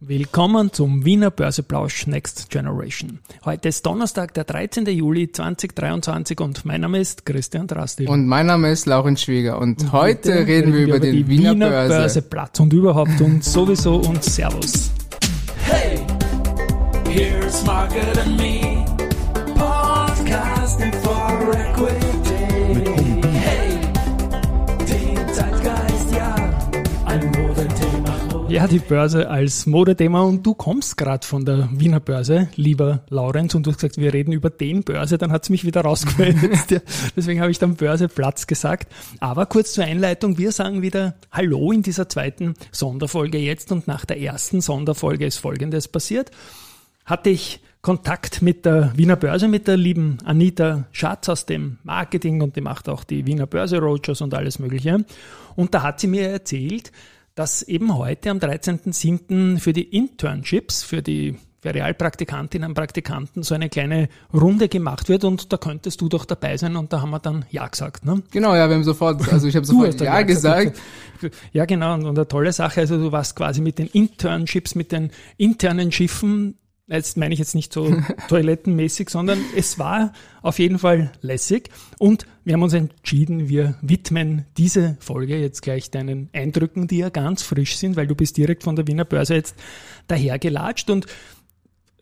Willkommen zum Wiener Börseplausch Next Generation. Heute ist Donnerstag, der 13. Juli 2023 und mein Name ist Christian Drasti. Und mein Name ist Lauren Schwieger und, und heute reden, reden wir über, den Wiener, Wiener Börse. Börseplatz und überhaupt und sowieso und Servus. Hey, here's Margaret and me, podcasting for equity. Ja, die Börse als Modethema und du kommst gerade von der Wiener Börse, lieber Laurenz, und du hast gesagt, wir reden über den Börse, dann hat es mich wieder rausgemeldet. Deswegen habe ich dann Börseplatz gesagt. Aber kurz zur Einleitung, wir sagen wieder Hallo in dieser zweiten Sonderfolge jetzt und nach der ersten Sonderfolge ist Folgendes passiert. Hatte ich Kontakt mit der Wiener Börse, mit der lieben Anita Schatz aus dem Marketing und die macht auch die Wiener Börse Roadshows und alles Mögliche. Und da hat sie mir erzählt, dass eben heute am 13.07. für die Internships, für die für Realpraktikantinnen und Praktikanten so eine kleine Runde gemacht wird und da könntest du doch dabei sein und da haben wir dann Ja gesagt. Ne? Genau, ja, wir haben sofort, also ich habe sofort Ja, ja gesagt. Ja, genau, und eine tolle Sache, also du warst quasi mit den Internships, mit den internen Schiffen jetzt meine ich jetzt nicht so toilettenmäßig, sondern es war auf jeden Fall lässig und wir haben uns entschieden, wir widmen diese Folge jetzt gleich deinen Eindrücken, die ja ganz frisch sind, weil du bist direkt von der Wiener Börse jetzt dahergelatscht und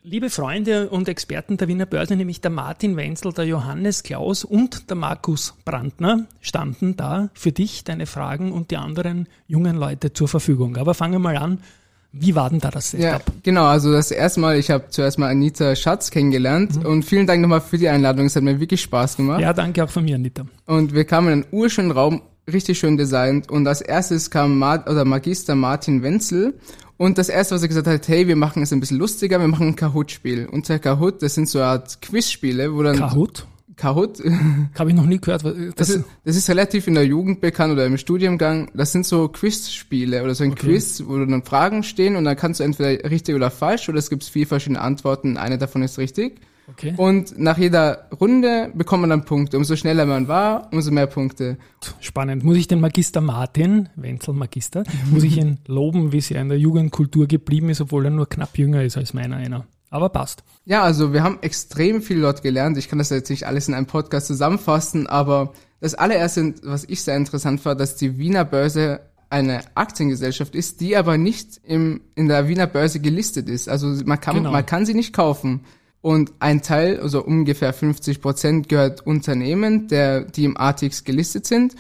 Liebe Freunde und Experten der Wiener Börse, nämlich der Martin Wenzel, der Johannes Klaus und der Markus Brandner standen da für dich, deine Fragen und die anderen jungen Leute zur Verfügung. Aber fangen wir mal an wie war denn da das Setup? Ja, genau, also das erste Mal, ich habe zuerst mal Anita Schatz kennengelernt mhm. und vielen Dank nochmal für die Einladung, es hat mir wirklich Spaß gemacht. Ja, danke auch von mir, Anita. Und wir kamen in einen urschönen Raum, richtig schön designt und als erstes kam Ma oder Magister Martin Wenzel und das erste, was er gesagt hat, hey, wir machen es ein bisschen lustiger, wir machen ein Kahoot-Spiel. Und der Kahoot, das sind so eine Art Quizspiele, wo dann... Kahoot? Kahoot. Habe ich noch nie gehört. Das, das, ist, das ist relativ in der Jugend bekannt oder im Studiengang. Das sind so Quizspiele oder so ein okay. Quiz, wo dann Fragen stehen und dann kannst du entweder richtig oder falsch oder es gibt vier verschiedene Antworten. Eine davon ist richtig. Okay. Und nach jeder Runde bekommt man dann Punkte. Umso schneller man war, umso mehr Punkte. Spannend. Muss ich den Magister Martin, Wenzel Magister, muss ich ihn loben, wie er in der Jugendkultur geblieben ist, obwohl er nur knapp jünger ist als meiner einer aber passt. Ja, also wir haben extrem viel dort gelernt. Ich kann das jetzt nicht alles in einem Podcast zusammenfassen, aber das allererste, was ich sehr interessant fand, dass die Wiener Börse eine Aktiengesellschaft ist, die aber nicht im, in der Wiener Börse gelistet ist. Also man kann, genau. man kann sie nicht kaufen. Und ein Teil, also ungefähr 50 Prozent, gehört Unternehmen, der, die im ATX gelistet sind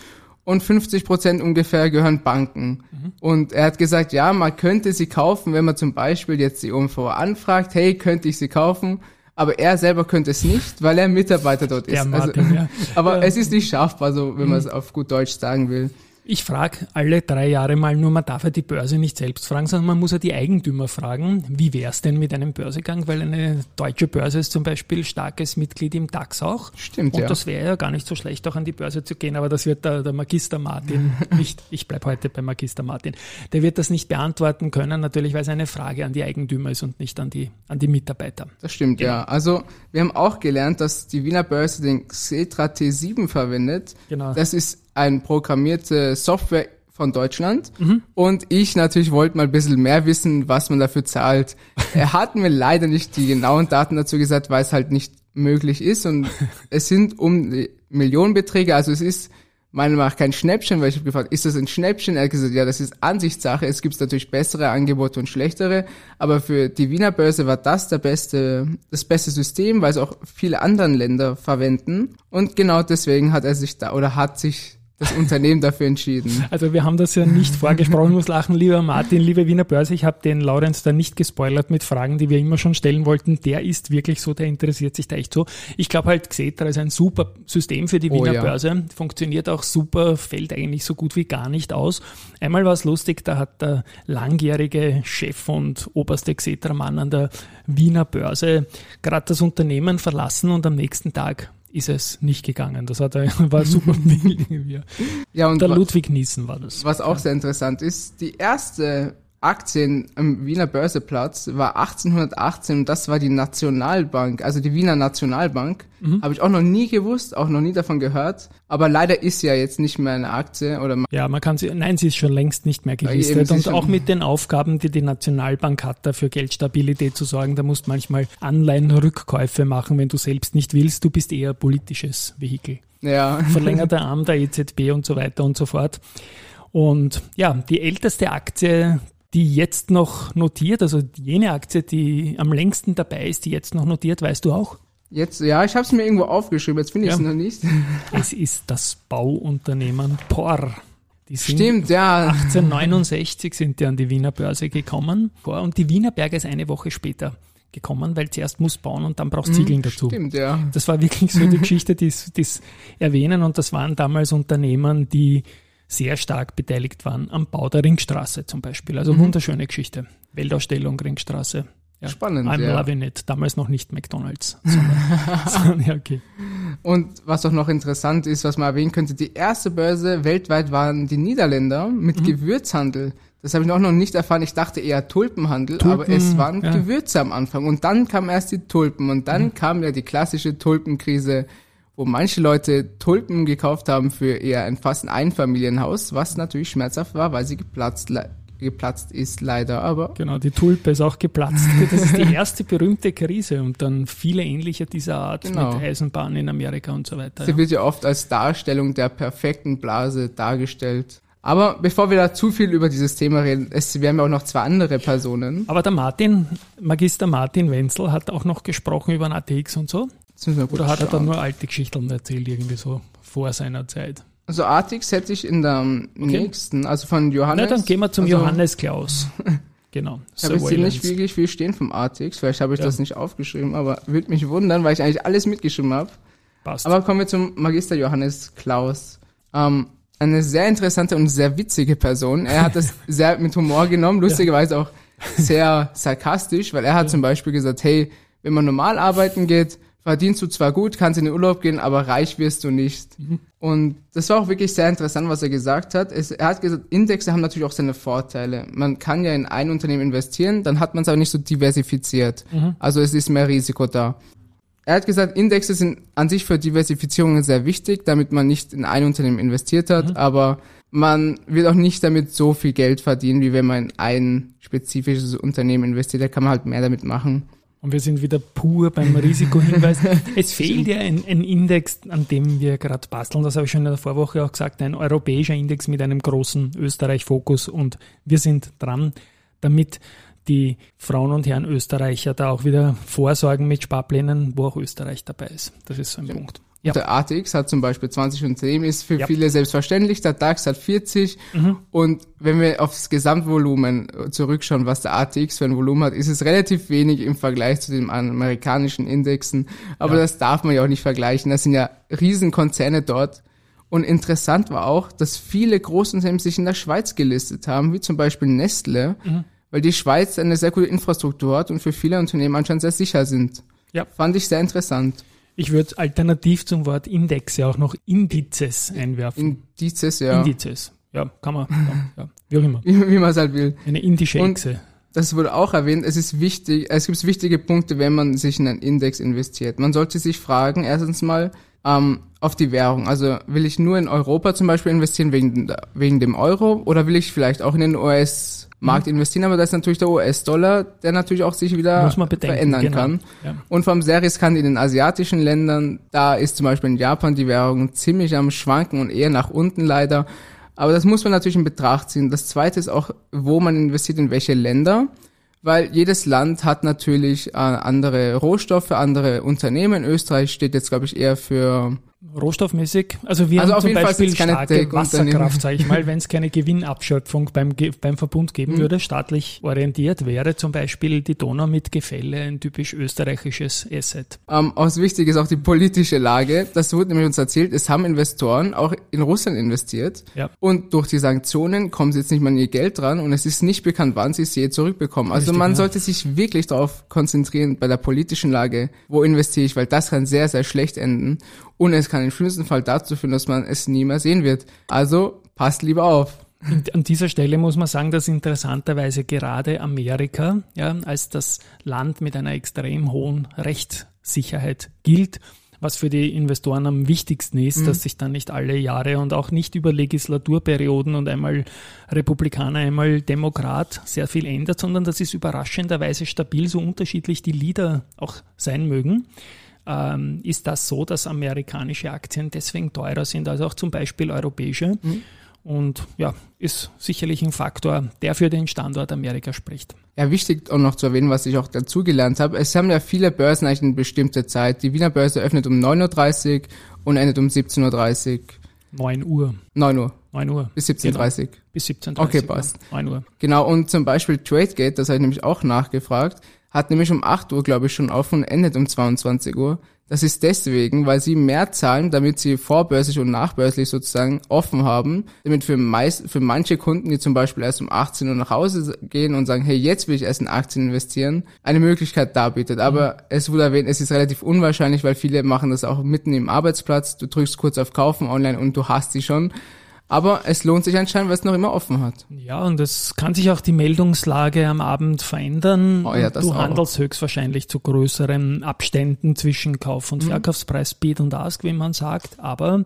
und 50 Prozent ungefähr gehören Banken. Mhm. Und er hat gesagt, ja, man könnte sie kaufen, wenn man zum Beispiel jetzt die OMV anfragt, hey, könnte ich sie kaufen? Aber er selber könnte es nicht, weil er Mitarbeiter dort ist. Martin, also, ja. Aber ja. es ist nicht schaffbar, so wenn mhm. man es auf gut Deutsch sagen will. Ich frage alle drei Jahre mal nur, man darf ja die Börse nicht selbst fragen, sondern man muss ja die Eigentümer fragen, wie wäre es denn mit einem Börsegang, weil eine deutsche Börse ist zum Beispiel starkes Mitglied im DAX auch. Stimmt, Und ja. das wäre ja gar nicht so schlecht, auch an die Börse zu gehen, aber das wird der, der Magister Martin nicht, ich bleib heute bei Magister Martin, der wird das nicht beantworten können, natürlich, weil es eine Frage an die Eigentümer ist und nicht an die, an die Mitarbeiter. Das stimmt, genau. ja. Also wir haben auch gelernt, dass die Wiener Börse den Xetra T7 verwendet. Genau. Das ist ein programmierte Software von Deutschland mhm. und ich natürlich wollte mal ein bisschen mehr wissen, was man dafür zahlt. er hat mir leider nicht die genauen Daten dazu gesagt, weil es halt nicht möglich ist und es sind um Millionenbeträge, also es ist meiner Meinung nach kein Schnäppchen, weil ich habe gefragt, ist das ein Schnäppchen? Er hat gesagt, ja, das ist Ansichtssache. Es gibt natürlich bessere Angebote und schlechtere, aber für die Wiener Börse war das der beste, das beste System, weil es auch viele andere Länder verwenden. Und genau deswegen hat er sich da oder hat sich das Unternehmen dafür entschieden. Also wir haben das ja nicht vorgesprochen, muss lachen, lieber Martin, liebe Wiener Börse, ich habe den Laurenz da nicht gespoilert mit Fragen, die wir immer schon stellen wollten. Der ist wirklich so, der interessiert sich da echt so. Ich glaube halt, Xetra ist ein super System für die oh Wiener oh, ja. Börse, funktioniert auch super, fällt eigentlich so gut wie gar nicht aus. Einmal war es lustig, da hat der langjährige Chef und oberste Xetra-Mann an der Wiener Börse gerade das Unternehmen verlassen und am nächsten Tag ist es nicht gegangen. Das hat er, war super Bild. ja, und der Ludwig Niesen war das. Was auch ja. sehr interessant ist, die erste Aktien am Wiener Börseplatz war 1818 und das war die Nationalbank, also die Wiener Nationalbank. Mhm. Habe ich auch noch nie gewusst, auch noch nie davon gehört. Aber leider ist sie ja jetzt nicht mehr eine Aktie oder. Ja, man kann sie, nein, sie ist schon längst nicht mehr gelistet. und auch mit den Aufgaben, die die Nationalbank hat, dafür Geldstabilität zu sorgen, da musst manchmal Anleihenrückkäufe machen, wenn du selbst nicht willst. Du bist eher politisches Vehikel. Ja. Verlängerter Arm der EZB und so weiter und so fort. Und ja, die älteste Aktie, die jetzt noch notiert, also jene Aktie, die am längsten dabei ist, die jetzt noch notiert, weißt du auch? Jetzt, ja, ich habe es mir irgendwo aufgeschrieben, jetzt finde ich es ja. noch nicht. Es ist das Bauunternehmen POR. Stimmt, ja. 1869 sind die an die Wiener Börse gekommen. Und die Wiener Berge ist eine Woche später gekommen, weil zuerst muss bauen und dann brauchst Ziegeln mhm, dazu. Stimmt, ja. Das war wirklich so die Geschichte, die es erwähnen und das waren damals Unternehmen, die sehr stark beteiligt waren am Bau der Ringstraße zum Beispiel. Also mhm. wunderschöne Geschichte. Weltausstellung, Ringstraße. Ja. Spannend. I'm ja. loving it. Damals noch nicht McDonalds. Sondern, ja, okay. Und was auch noch interessant ist, was man erwähnen könnte, die erste Börse weltweit waren die Niederländer mit mhm. Gewürzhandel. Das habe ich auch noch nicht erfahren. Ich dachte eher Tulpenhandel, Tulpen, aber es waren ja. Gewürze am Anfang. Und dann kamen erst die Tulpen und dann mhm. kam ja die klassische Tulpenkrise wo manche Leute Tulpen gekauft haben für eher ein fast ein Einfamilienhaus, was natürlich schmerzhaft war, weil sie geplatzt, geplatzt ist leider, aber. Genau, die Tulpe ist auch geplatzt. Das ist die erste berühmte Krise und dann viele ähnliche dieser Art genau. mit Eisenbahnen in Amerika und so weiter. Sie ja. wird ja oft als Darstellung der perfekten Blase dargestellt. Aber bevor wir da zu viel über dieses Thema reden, es werden ja auch noch zwei andere Personen. Aber der Martin, Magister Martin Wenzel, hat auch noch gesprochen über ein ATX und so. Oder hat er dann nur alte Geschichten erzählt, irgendwie so vor seiner Zeit? Also Artix hätte ich in der okay. nächsten, also von Johannes. Na, dann gehen wir zum also, Johannes Klaus. Genau. Ich habe jetzt hier nicht wirklich viel stehen vom Artix, vielleicht habe ich ja. das nicht aufgeschrieben, aber würde mich wundern, weil ich eigentlich alles mitgeschrieben habe. Passt. Aber kommen wir zum Magister Johannes Klaus. Ähm, eine sehr interessante und sehr witzige Person. Er hat das sehr mit Humor genommen, lustigerweise ja. auch sehr sarkastisch, weil er hat ja. zum Beispiel gesagt, hey, wenn man normal arbeiten geht, verdienst du zwar gut, kannst in den Urlaub gehen, aber reich wirst du nicht. Mhm. Und das war auch wirklich sehr interessant, was er gesagt hat. Es, er hat gesagt, Indexe haben natürlich auch seine Vorteile. Man kann ja in ein Unternehmen investieren, dann hat man es aber nicht so diversifiziert. Mhm. Also es ist mehr Risiko da. Er hat gesagt, Indexe sind an sich für Diversifizierungen sehr wichtig, damit man nicht in ein Unternehmen investiert hat, mhm. aber man wird auch nicht damit so viel Geld verdienen, wie wenn man in ein spezifisches Unternehmen investiert. Da kann man halt mehr damit machen. Und wir sind wieder pur beim Risikohinweis. es fehlt ja ein, ein, Index, an dem wir gerade basteln. Das habe ich schon in der Vorwoche auch gesagt. Ein europäischer Index mit einem großen Österreich-Fokus. Und wir sind dran, damit die Frauen und Herren Österreicher da auch wieder vorsorgen mit Sparplänen, wo auch Österreich dabei ist. Das ist so ein ja. Punkt. Ja. Der ATX hat zum Beispiel 20 Unternehmen, ist für ja. viele selbstverständlich. Der DAX hat 40. Mhm. Und wenn wir aufs Gesamtvolumen zurückschauen, was der ATX für ein Volumen hat, ist es relativ wenig im Vergleich zu den amerikanischen Indexen. Aber ja. das darf man ja auch nicht vergleichen. Das sind ja Riesenkonzerne dort. Und interessant war auch, dass viele Großunternehmen sich in der Schweiz gelistet haben, wie zum Beispiel Nestle, mhm. weil die Schweiz eine sehr gute Infrastruktur hat und für viele Unternehmen anscheinend sehr sicher sind. Ja. Fand ich sehr interessant. Ich würde alternativ zum Wort Index ja auch noch Indizes einwerfen. Indizes, ja. Indizes. Ja, kann man. Ja, ja. Wie auch immer. Wie, man es halt will. Eine indische Echse. Das wurde auch erwähnt. Es ist wichtig, es gibt wichtige Punkte, wenn man sich in einen Index investiert. Man sollte sich fragen, erstens mal, ähm, auf die Währung. Also will ich nur in Europa zum Beispiel investieren wegen, wegen dem Euro oder will ich vielleicht auch in den US Markt investieren, aber das ist natürlich der US-Dollar, der natürlich auch sich wieder verändern genau. kann. Ja. Und vom sehr riskant in den asiatischen Ländern, da ist zum Beispiel in Japan die Währung ziemlich am Schwanken und eher nach unten leider. Aber das muss man natürlich in Betracht ziehen. Das zweite ist auch, wo man investiert, in welche Länder. Weil jedes Land hat natürlich äh, andere Rohstoffe, andere Unternehmen. Österreich steht jetzt, glaube ich, eher für rohstoffmäßig. Also wir also haben zum Beispiel starke Wasserkraft, sage ich mal, wenn es keine Gewinnabschöpfung beim, beim Verbund geben mhm. würde, staatlich orientiert, wäre zum Beispiel die Donau mit Gefälle ein typisch österreichisches Asset. Ähm, was wichtig ist auch die politische Lage. Das wurde nämlich uns erzählt, es haben Investoren auch in Russland investiert ja. und durch die Sanktionen kommen sie jetzt nicht mehr an ihr Geld dran und es ist nicht bekannt, wann sie es je zurückbekommen. Also Richtig, man ja. sollte sich wirklich darauf konzentrieren bei der politischen Lage, wo investiere ich, weil das kann sehr, sehr schlecht enden und es kann im schlimmsten Fall dazu führen, dass man es nie mehr sehen wird. Also passt lieber auf. An dieser Stelle muss man sagen, dass interessanterweise gerade Amerika ja, als das Land mit einer extrem hohen Rechtssicherheit gilt was für die Investoren am wichtigsten ist, mhm. dass sich dann nicht alle Jahre und auch nicht über Legislaturperioden und einmal Republikaner, einmal Demokrat sehr viel ändert, sondern das ist überraschenderweise stabil, so unterschiedlich die Lieder auch sein mögen. Ähm, ist das so, dass amerikanische Aktien deswegen teurer sind als auch zum Beispiel europäische? Mhm. Und ja, ist sicherlich ein Faktor, der für den Standort Amerika spricht. Ja, wichtig auch noch zu erwähnen, was ich auch dazugelernt habe. Es haben ja viele Börsen eigentlich eine bestimmte Zeit. Die Wiener Börse öffnet um 9.30 Uhr und endet um 17.30 Uhr. 9 Uhr. 9 Uhr. 9 Uhr. Bis 17.30 Uhr. Genau. Bis 17.30 Uhr. Okay, passt. 9 Uhr. Genau, und zum Beispiel TradeGate, das habe ich nämlich auch nachgefragt, hat nämlich um 8 Uhr, glaube ich, schon offen und endet um 22 Uhr. Das ist deswegen, weil sie mehr zahlen, damit sie vorbörslich und nachbörslich sozusagen offen haben, damit für, meist, für manche Kunden, die zum Beispiel erst um 18 Uhr nach Hause gehen und sagen, hey, jetzt will ich erst in Aktien investieren, eine Möglichkeit darbietet. Aber mhm. es wurde erwähnt, es ist relativ unwahrscheinlich, weil viele machen das auch mitten im Arbeitsplatz. Du drückst kurz auf Kaufen online und du hast sie schon. Aber es lohnt sich anscheinend, weil es noch immer offen hat. Ja, und es kann sich auch die Meldungslage am Abend verändern. Oh ja, das du auch. handelst höchstwahrscheinlich zu größeren Abständen zwischen Kauf- und mhm. Verkaufspreis, Bid und Ask, wie man sagt. Aber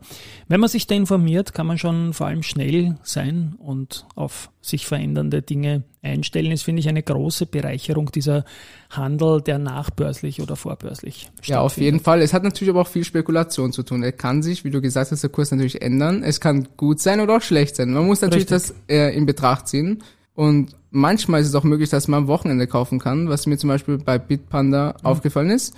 wenn man sich da informiert, kann man schon vor allem schnell sein und auf sich verändernde Dinge einstellen, ist, finde ich, eine große Bereicherung dieser Handel, der nachbörslich oder vorbörslich Ja, auf jeden Fall. Es hat natürlich aber auch viel Spekulation zu tun. Er kann sich, wie du gesagt hast, der Kurs natürlich ändern. Es kann gut sein oder auch schlecht sein. Man muss natürlich Richtig. das äh, in Betracht ziehen. Und manchmal ist es auch möglich, dass man am Wochenende kaufen kann, was mir zum Beispiel bei Bitpanda mhm. aufgefallen ist.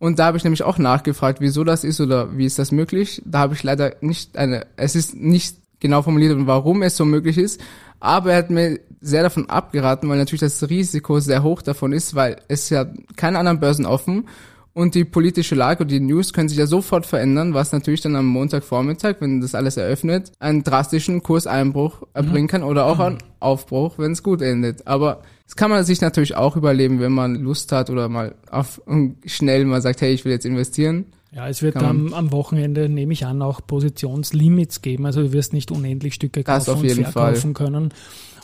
Und da habe ich nämlich auch nachgefragt, wieso das ist oder wie ist das möglich. Da habe ich leider nicht eine, es ist nicht genau formuliert, warum es so möglich ist. Aber er hat mir sehr davon abgeraten, weil natürlich das Risiko sehr hoch davon ist, weil es ja keine anderen Börsen offen und die politische Lage und die News können sich ja sofort verändern, was natürlich dann am Montagvormittag, wenn das alles eröffnet, einen drastischen Kurseinbruch erbringen kann oder auch einen Aufbruch, wenn es gut endet. Aber das kann man sich natürlich auch überleben, wenn man Lust hat oder mal auf schnell mal sagt, hey, ich will jetzt investieren. Ja, es wird am, am Wochenende, nehme ich an, auch Positionslimits geben. Also du wirst nicht unendlich Stücke kaufen und verkaufen Fall. können.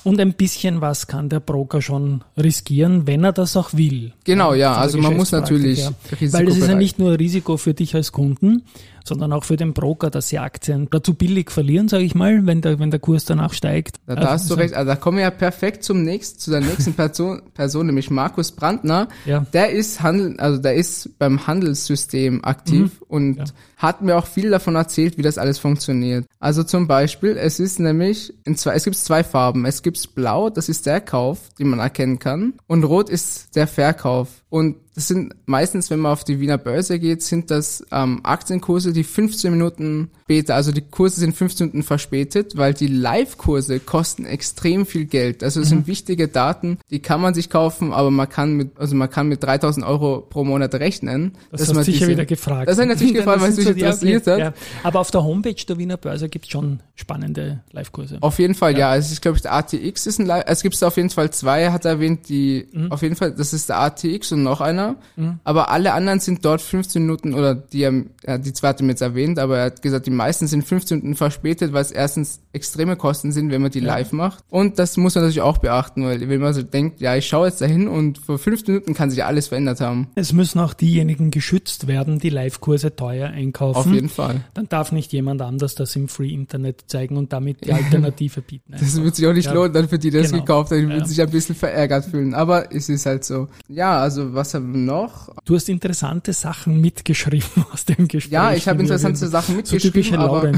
Und ein bisschen was kann der Broker schon riskieren, wenn er das auch will. Genau, ja. Also man muss natürlich. Weil das ist ja nicht nur Risiko für dich als Kunden, sondern auch für den Broker, dass sie Aktien dazu billig verlieren, sage ich mal, wenn der, wenn der Kurs danach steigt. Da, da also, hast du recht. Also da kommen wir ja perfekt zum nächsten, zu der nächsten Person, Person, nämlich Markus Brandner. Ja. Der ist Handel, also der ist beim Handelssystem aktiv mhm. und ja. hat mir auch viel davon erzählt, wie das alles funktioniert. Also zum Beispiel, es ist nämlich in zwei, es gibt zwei Farben. Es gibt Blau, das ist der Kauf, den man erkennen kann, und Rot ist der Verkauf. Und das sind meistens, wenn man auf die Wiener Börse geht, sind das ähm, Aktienkurse, die 15 Minuten später, also die Kurse sind 15 Minuten verspätet, weil die Live-Kurse kosten extrem viel Geld. Also das mhm. sind wichtige Daten, die kann man sich kaufen, aber man kann mit, also man kann mit 3000 Euro pro Monat rechnen. Das hast man sicher diese, wieder gefragt. Das hat natürlich gefragt, weil es mich interessiert hat. Ja. Aber auf der Homepage der Wiener Börse gibt es schon spannende Live-Kurse. Auf jeden Fall, ja. ja. Also ich glaube, der ATX ist ein Live, es gibt auf jeden Fall zwei, hat er erwähnt, die, mhm. auf jeden Fall, das ist der ATX und noch einer. Mhm. Aber alle anderen sind dort 15 Minuten oder die, ja, die zwei hat ihm jetzt erwähnt, aber er hat gesagt, die meisten sind 15 Minuten verspätet, weil es erstens extreme Kosten sind, wenn man die ja. live macht. Und das muss man natürlich auch beachten, weil wenn man so denkt, ja, ich schaue jetzt dahin und vor 15 Minuten kann sich alles verändert haben. Es müssen auch diejenigen geschützt werden, die Live-Kurse teuer einkaufen. Auf jeden Fall. Dann darf nicht jemand anders das im Free Internet zeigen und damit die Alternative bieten. Einfach. Das wird sich auch nicht ja. lohnen, dann für die, die das genau. gekauft haben, die würden sich ein bisschen verärgert fühlen. Aber es ist halt so. Ja, also was haben wir noch? Du hast interessante Sachen mitgeschrieben aus dem Gespräch. Ja, ich habe interessante Sachen mitgeschrieben, so aber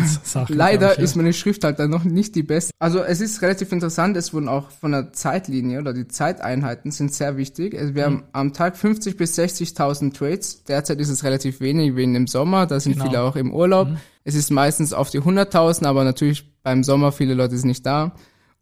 leider ich, ja. ist meine Schrift halt dann noch nicht die beste. Also es ist relativ interessant, es wurden auch von der Zeitlinie oder die Zeiteinheiten sind sehr wichtig. Also wir mhm. haben am Tag 50 bis 60.000 Trades. Derzeit ist es relativ wenig, wegen dem Sommer, da sind genau. viele auch im Urlaub. Mhm. Es ist meistens auf die 100.000, aber natürlich beim Sommer viele Leute sind nicht da.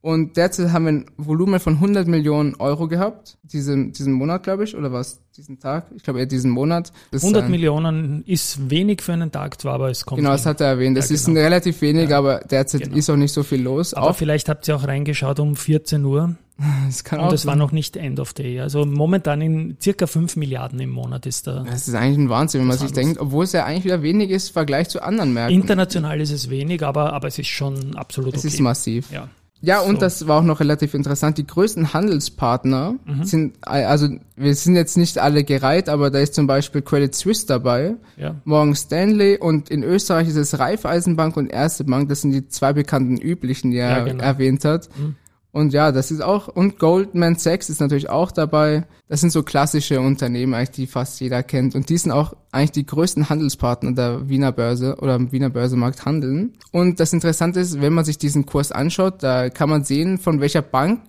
Und derzeit haben wir ein Volumen von 100 Millionen Euro gehabt, diesen, diesen Monat, glaube ich, oder was, diesen Tag? Ich glaube eher diesen Monat. Das 100 Millionen ist wenig für einen Tag zwar, aber es kommt. Genau, das hat er erwähnt. Das ja, ist genau. relativ wenig, ja. aber derzeit genau. ist auch nicht so viel los. Aber auch vielleicht habt ihr auch reingeschaut um 14 Uhr. Das kann Und das sein. war noch nicht End of Day. Also momentan in circa 5 Milliarden im Monat ist da. Das ist eigentlich ein Wahnsinn, wenn man sich denkt, obwohl es ja eigentlich wieder wenig ist im Vergleich zu anderen Märkten. International ist es wenig, aber, aber es ist schon absolut es okay. Es ist massiv. Ja. Ja, und so. das war auch noch relativ interessant. Die größten Handelspartner mhm. sind, also wir sind jetzt nicht alle gereiht, aber da ist zum Beispiel Credit Suisse dabei, ja. Morgan Stanley und in Österreich ist es Raiffeisenbank und Erste Bank. Das sind die zwei bekannten üblichen, die er ja, genau. erwähnt hat. Mhm. Und ja, das ist auch, und Goldman Sachs ist natürlich auch dabei. Das sind so klassische Unternehmen eigentlich, die fast jeder kennt. Und die sind auch eigentlich die größten Handelspartner der Wiener Börse oder im Wiener Börsemarkt handeln. Und das Interessante ist, wenn man sich diesen Kurs anschaut, da kann man sehen, von welcher Bank,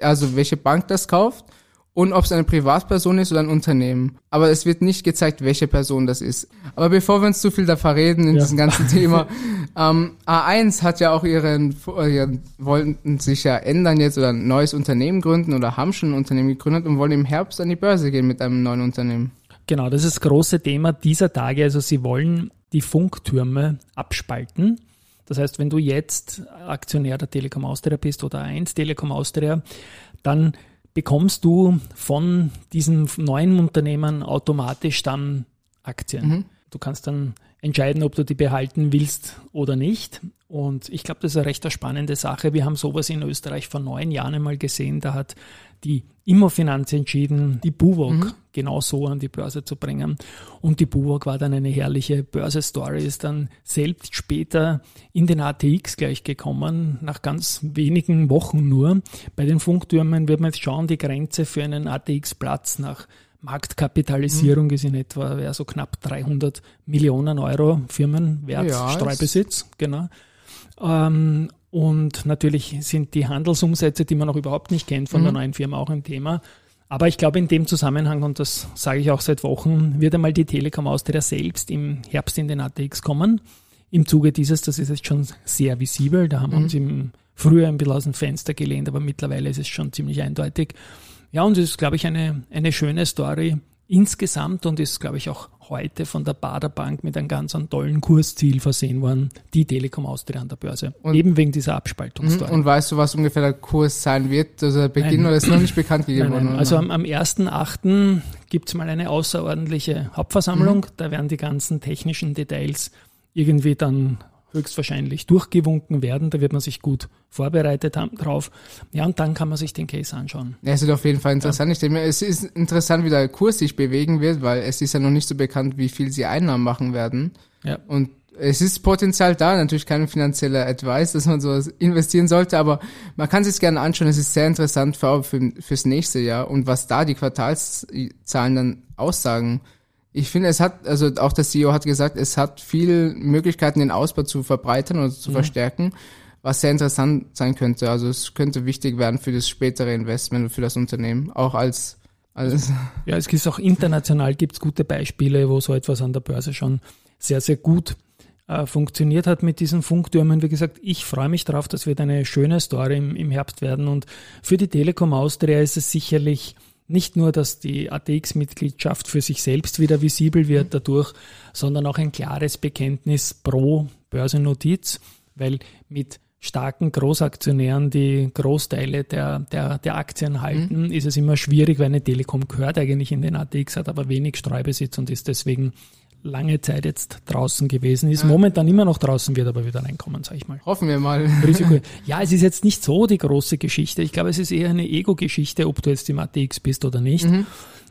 also welche Bank das kauft und ob es eine Privatperson ist oder ein Unternehmen. Aber es wird nicht gezeigt, welche Person das ist. Aber bevor wir uns zu viel da verreden in ja. diesem ganzen Thema, ähm, A1 hat ja auch ihren, ihren, wollten sich ja ändern jetzt oder ein neues Unternehmen gründen oder haben schon ein Unternehmen gegründet und wollen im Herbst an die Börse gehen mit einem neuen Unternehmen. Genau, das ist das große Thema dieser Tage. Also sie wollen die Funktürme abspalten. Das heißt, wenn du jetzt Aktionär der Telekom Austria bist oder 1 Telekom Austria, dann bekommst du von diesem neuen Unternehmen automatisch dann Aktien. Mhm. Du kannst dann entscheiden, ob du die behalten willst oder nicht. Und ich glaube, das ist eine recht spannende Sache. Wir haben sowas in Österreich vor neun Jahren einmal gesehen. Da hat die Immofinanz entschieden, die Buwok mhm. genau so an die Börse zu bringen. Und die Buwok war dann eine herrliche Börse-Story, ist dann selbst später in den ATX gleich gekommen, nach ganz wenigen Wochen nur. Bei den Funktürmen wird man jetzt schauen, die Grenze für einen ATX-Platz nach Marktkapitalisierung mhm. ist in etwa ja, so knapp 300 Millionen Euro Firmenwert, ja, Streubesitz, genau. Ähm, und natürlich sind die Handelsumsätze, die man noch überhaupt nicht kennt von mhm. der neuen Firma, auch ein Thema. Aber ich glaube, in dem Zusammenhang, und das sage ich auch seit Wochen, wird einmal die Telekom Austria selbst im Herbst in den ATX kommen. Im Zuge dieses, das ist jetzt schon sehr visibel, da haben wir mhm. uns im Frühjahr ein bisschen aus dem Fenster gelehnt, aber mittlerweile ist es schon ziemlich eindeutig. Ja, und es ist, glaube ich, eine, eine schöne Story insgesamt und ist, glaube ich, auch heute von der Bader Bank mit einem ganz tollen Kursziel versehen worden, die Telekom Austria an der Börse. Und, eben wegen dieser Abspaltungsstory. Und weißt du, was ungefähr der Kurs sein wird? Also der Beginn nein. oder ist noch nicht bekannt gegeben nein, nein. worden? Also am, am 1.8. gibt es mal eine außerordentliche Hauptversammlung. Mhm. Da werden die ganzen technischen Details irgendwie dann höchstwahrscheinlich durchgewunken werden. Da wird man sich gut vorbereitet haben drauf. Ja, und dann kann man sich den Case anschauen. Ja, es wird auf jeden Fall interessant. Ja. Ich denke mir, es ist interessant, wie der Kurs sich bewegen wird, weil es ist ja noch nicht so bekannt, wie viel sie Einnahmen machen werden. Ja. Und es ist Potenzial da, natürlich kein finanzieller Advice, dass man sowas investieren sollte, aber man kann sich gerne anschauen. Es ist sehr interessant für, für, fürs nächste Jahr und was da die Quartalszahlen dann aussagen. Ich finde, es hat, also auch der CEO hat gesagt, es hat viel Möglichkeiten, den Ausbau zu verbreitern oder zu mhm. verstärken, was sehr interessant sein könnte. Also es könnte wichtig werden für das spätere Investment und für das Unternehmen, auch als als ja, es gibt auch international gibt's gute Beispiele, wo so etwas an der Börse schon sehr, sehr gut äh, funktioniert hat mit diesen Funktürmen. Wie gesagt, ich freue mich darauf, das wird eine schöne Story im, im Herbst werden. Und für die Telekom Austria ist es sicherlich nicht nur, dass die ATX-Mitgliedschaft für sich selbst wieder visibel wird dadurch, sondern auch ein klares Bekenntnis pro Börsennotiz, weil mit starken Großaktionären, die Großteile der, der, der Aktien halten, mhm. ist es immer schwierig, weil eine Telekom gehört eigentlich in den ATX, hat aber wenig Streubesitz und ist deswegen lange Zeit jetzt draußen gewesen ist, ja. momentan immer noch draußen wird, aber wieder reinkommen, sag ich mal. Hoffen wir mal. Risiko. Ja, es ist jetzt nicht so die große Geschichte. Ich glaube, es ist eher eine Ego-Geschichte, ob du jetzt im ATX bist oder nicht. Mhm.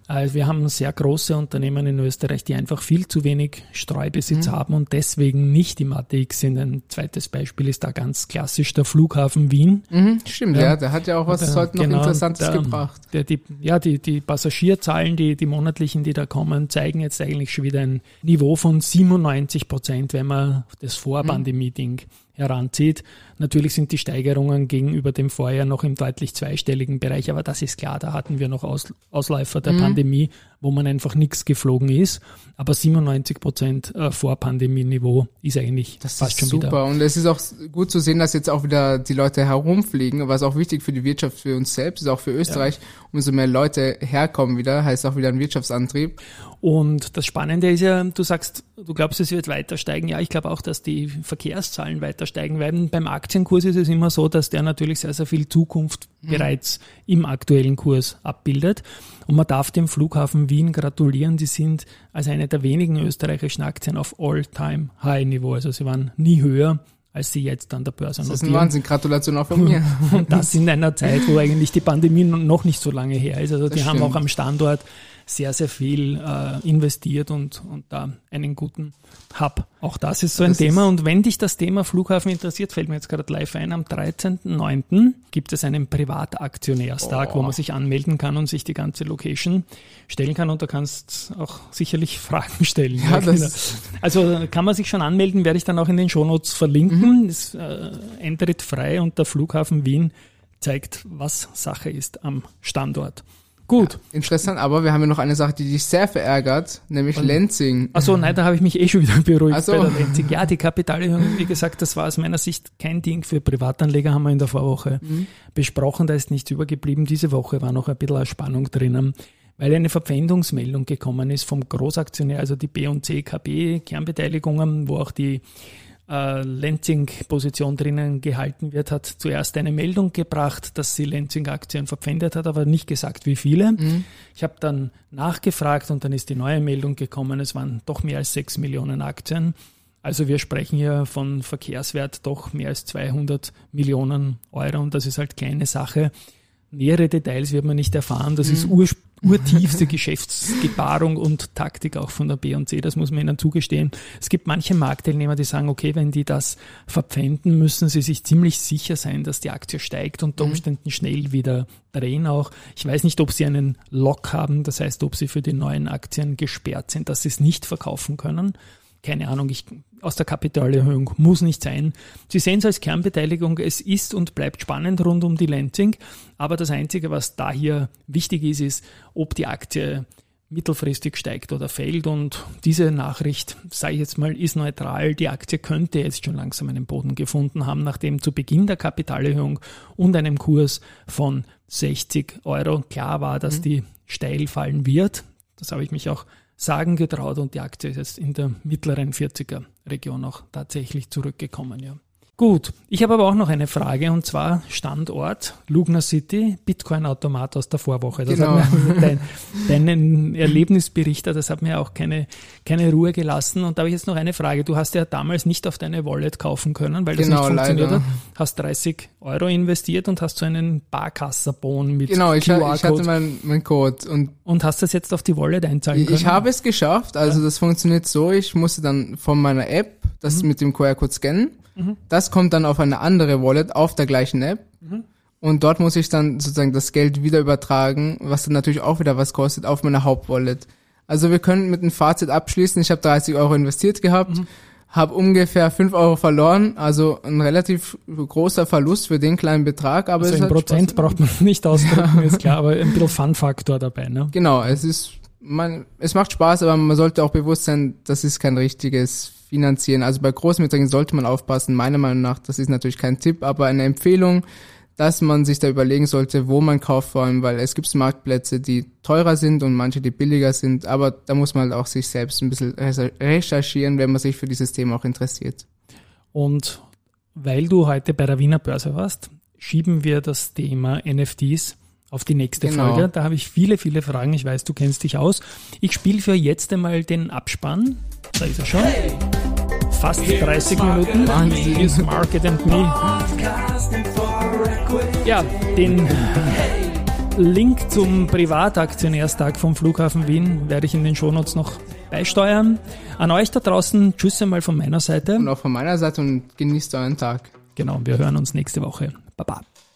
Also wir haben sehr große Unternehmen in Österreich, die einfach viel zu wenig Streubesitz mhm. haben und deswegen nicht im ATX sind. Ein zweites Beispiel ist da ganz klassisch der Flughafen Wien. Mhm, stimmt, ja, ja, der hat ja auch was der, heute noch genau, Interessantes der, gebracht. Der, die, ja, die, die Passagierzahlen, die, die monatlichen, die da kommen, zeigen jetzt eigentlich schon wieder ein Niveau von 97 Prozent, wenn man das Vorpandemie-Ding heranzieht. Natürlich sind die Steigerungen gegenüber dem Vorjahr noch im deutlich zweistelligen Bereich, aber das ist klar, da hatten wir noch Aus, Ausläufer der mhm. Pandemie, wo man einfach nichts geflogen ist. Aber 97 Prozent äh, vor Pandemieniveau ist eigentlich das fast ist schon super. wieder. Und es ist auch gut zu sehen, dass jetzt auch wieder die Leute herumfliegen, was auch wichtig für die Wirtschaft, für uns selbst, ist auch für Österreich. Ja. Umso mehr Leute herkommen wieder, heißt auch wieder ein Wirtschaftsantrieb. Und das Spannende ist ja, du sagst, du glaubst, es wird weiter steigen. Ja, ich glaube auch, dass die Verkehrszahlen weiter steigen werden. Beim Aktienkurs ist es immer so, dass der natürlich sehr, sehr viel Zukunft mhm. bereits im aktuellen Kurs abbildet. Und man darf dem Flughafen Wien gratulieren. Die sind als eine der wenigen österreichischen Aktien auf All-Time-High-Niveau. Also sie waren nie höher als sie jetzt an der Börse notieren. Das ist ein Wahnsinn, Gratulation auch von mir. Und das in einer Zeit, wo eigentlich die Pandemie noch nicht so lange her ist. Also das die stimmt. haben auch am Standort sehr, sehr viel äh, investiert und, und da einen guten Hub. Auch das ist so ein das Thema. Und wenn dich das Thema Flughafen interessiert, fällt mir jetzt gerade live ein, am 13.09. gibt es einen Privataktionärstag, oh. wo man sich anmelden kann und sich die ganze Location stellen kann. Und da kannst auch sicherlich Fragen stellen. Ja, also kann man sich schon anmelden, werde ich dann auch in den Shownotes verlinken. Mhm. Es äh, Eintritt frei und der Flughafen Wien zeigt, was Sache ist am Standort. Gut. Ja, interessant, aber wir haben ja noch eine Sache, die dich sehr verärgert, nämlich Und, Lenzing. Achso, nein, da habe ich mich eh schon wieder beruhigt so. bei der Lenzing. Ja, die Kapitalerhöhung, wie gesagt, das war aus meiner Sicht kein Ding für Privatanleger, haben wir in der Vorwoche mhm. besprochen, da ist nichts übergeblieben. Diese Woche war noch ein bisschen eine Spannung drinnen, weil eine Verpfändungsmeldung gekommen ist vom Großaktionär, also die B und C KB Kernbeteiligungen, wo auch die äh, Lenzing-Position drinnen gehalten wird, hat zuerst eine Meldung gebracht, dass sie Lenzing-Aktien verpfändet hat, aber nicht gesagt, wie viele. Mhm. Ich habe dann nachgefragt und dann ist die neue Meldung gekommen, es waren doch mehr als sechs Millionen Aktien. Also wir sprechen hier von Verkehrswert doch mehr als 200 Millionen Euro und das ist halt keine Sache. Nähere Details wird man nicht erfahren. Das mhm. ist ur, urtiefste Geschäftsgebarung und Taktik auch von der B&C. Das muss man ihnen zugestehen. Es gibt manche Marktteilnehmer, die sagen, okay, wenn die das verpfänden, müssen sie sich ziemlich sicher sein, dass die Aktie steigt und unter mhm. Umständen schnell wieder drehen auch. Ich weiß nicht, ob sie einen Lock haben. Das heißt, ob sie für die neuen Aktien gesperrt sind, dass sie es nicht verkaufen können keine Ahnung, ich, aus der Kapitalerhöhung muss nicht sein. Sie sehen es als Kernbeteiligung, es ist und bleibt spannend rund um die Lenzing, aber das Einzige, was da hier wichtig ist, ist, ob die Aktie mittelfristig steigt oder fällt und diese Nachricht, sage ich jetzt mal, ist neutral. Die Aktie könnte jetzt schon langsam einen Boden gefunden haben, nachdem zu Beginn der Kapitalerhöhung und einem Kurs von 60 Euro klar war, dass mhm. die steil fallen wird. Das habe ich mich auch sagen getraut und die Aktie ist jetzt in der mittleren 40er Region auch tatsächlich zurückgekommen. Ja. Gut, ich habe aber auch noch eine Frage und zwar Standort Lugner City, Bitcoin-Automat aus der Vorwoche. Das genau. hat mir dein, deinen Erlebnisberichter, das hat mir auch keine, keine Ruhe gelassen. Und da habe ich jetzt noch eine Frage. Du hast ja damals nicht auf deine Wallet kaufen können, weil das genau, nicht funktioniert leider. hat. Hast 30 Euro investiert und hast so einen Barkassabon mit Genau, ich, ich hatte meinen mein Code. Und, und hast das jetzt auf die Wallet einzahlen können? Ich habe es geschafft. Also ja. das funktioniert so, ich musste dann von meiner App das mhm. mit dem QR-Code scannen Mhm. Das kommt dann auf eine andere Wallet auf der gleichen App. Mhm. Und dort muss ich dann sozusagen das Geld wieder übertragen, was dann natürlich auch wieder was kostet, auf meine Hauptwallet. Also wir können mit einem Fazit abschließen. Ich habe 30 Euro investiert gehabt, mhm. habe ungefähr 5 Euro verloren, also ein relativ großer Verlust für den kleinen Betrag. Aber also in Prozent Spaß. braucht man nicht ausdrücken, ist klar, aber ein bisschen Fun-Faktor dabei. Ne? Genau, es ist, man, es macht Spaß, aber man sollte auch bewusst sein, das ist kein richtiges finanzieren. Also bei Großbeträgen sollte man aufpassen. Meiner Meinung nach, das ist natürlich kein Tipp, aber eine Empfehlung, dass man sich da überlegen sollte, wo man kauft vor allem, weil es gibt Marktplätze, die teurer sind und manche, die billiger sind, aber da muss man halt auch sich selbst ein bisschen recherchieren, wenn man sich für dieses Thema auch interessiert. Und weil du heute bei der Wiener Börse warst, schieben wir das Thema NFTs auf die nächste genau. Folge. Da habe ich viele, viele Fragen. Ich weiß, du kennst dich aus. Ich spiele für jetzt einmal den Abspann. Da ist er schon. Fast 30 Minuten. Wahnsinn. Here's Market and Me. Ja, den Link zum Privataktionärstag vom Flughafen Wien werde ich in den Shownotes noch beisteuern. An euch da draußen, tschüss einmal von meiner Seite. Und auch von meiner Seite und genießt euren Tag. Genau, wir hören uns nächste Woche. Baba.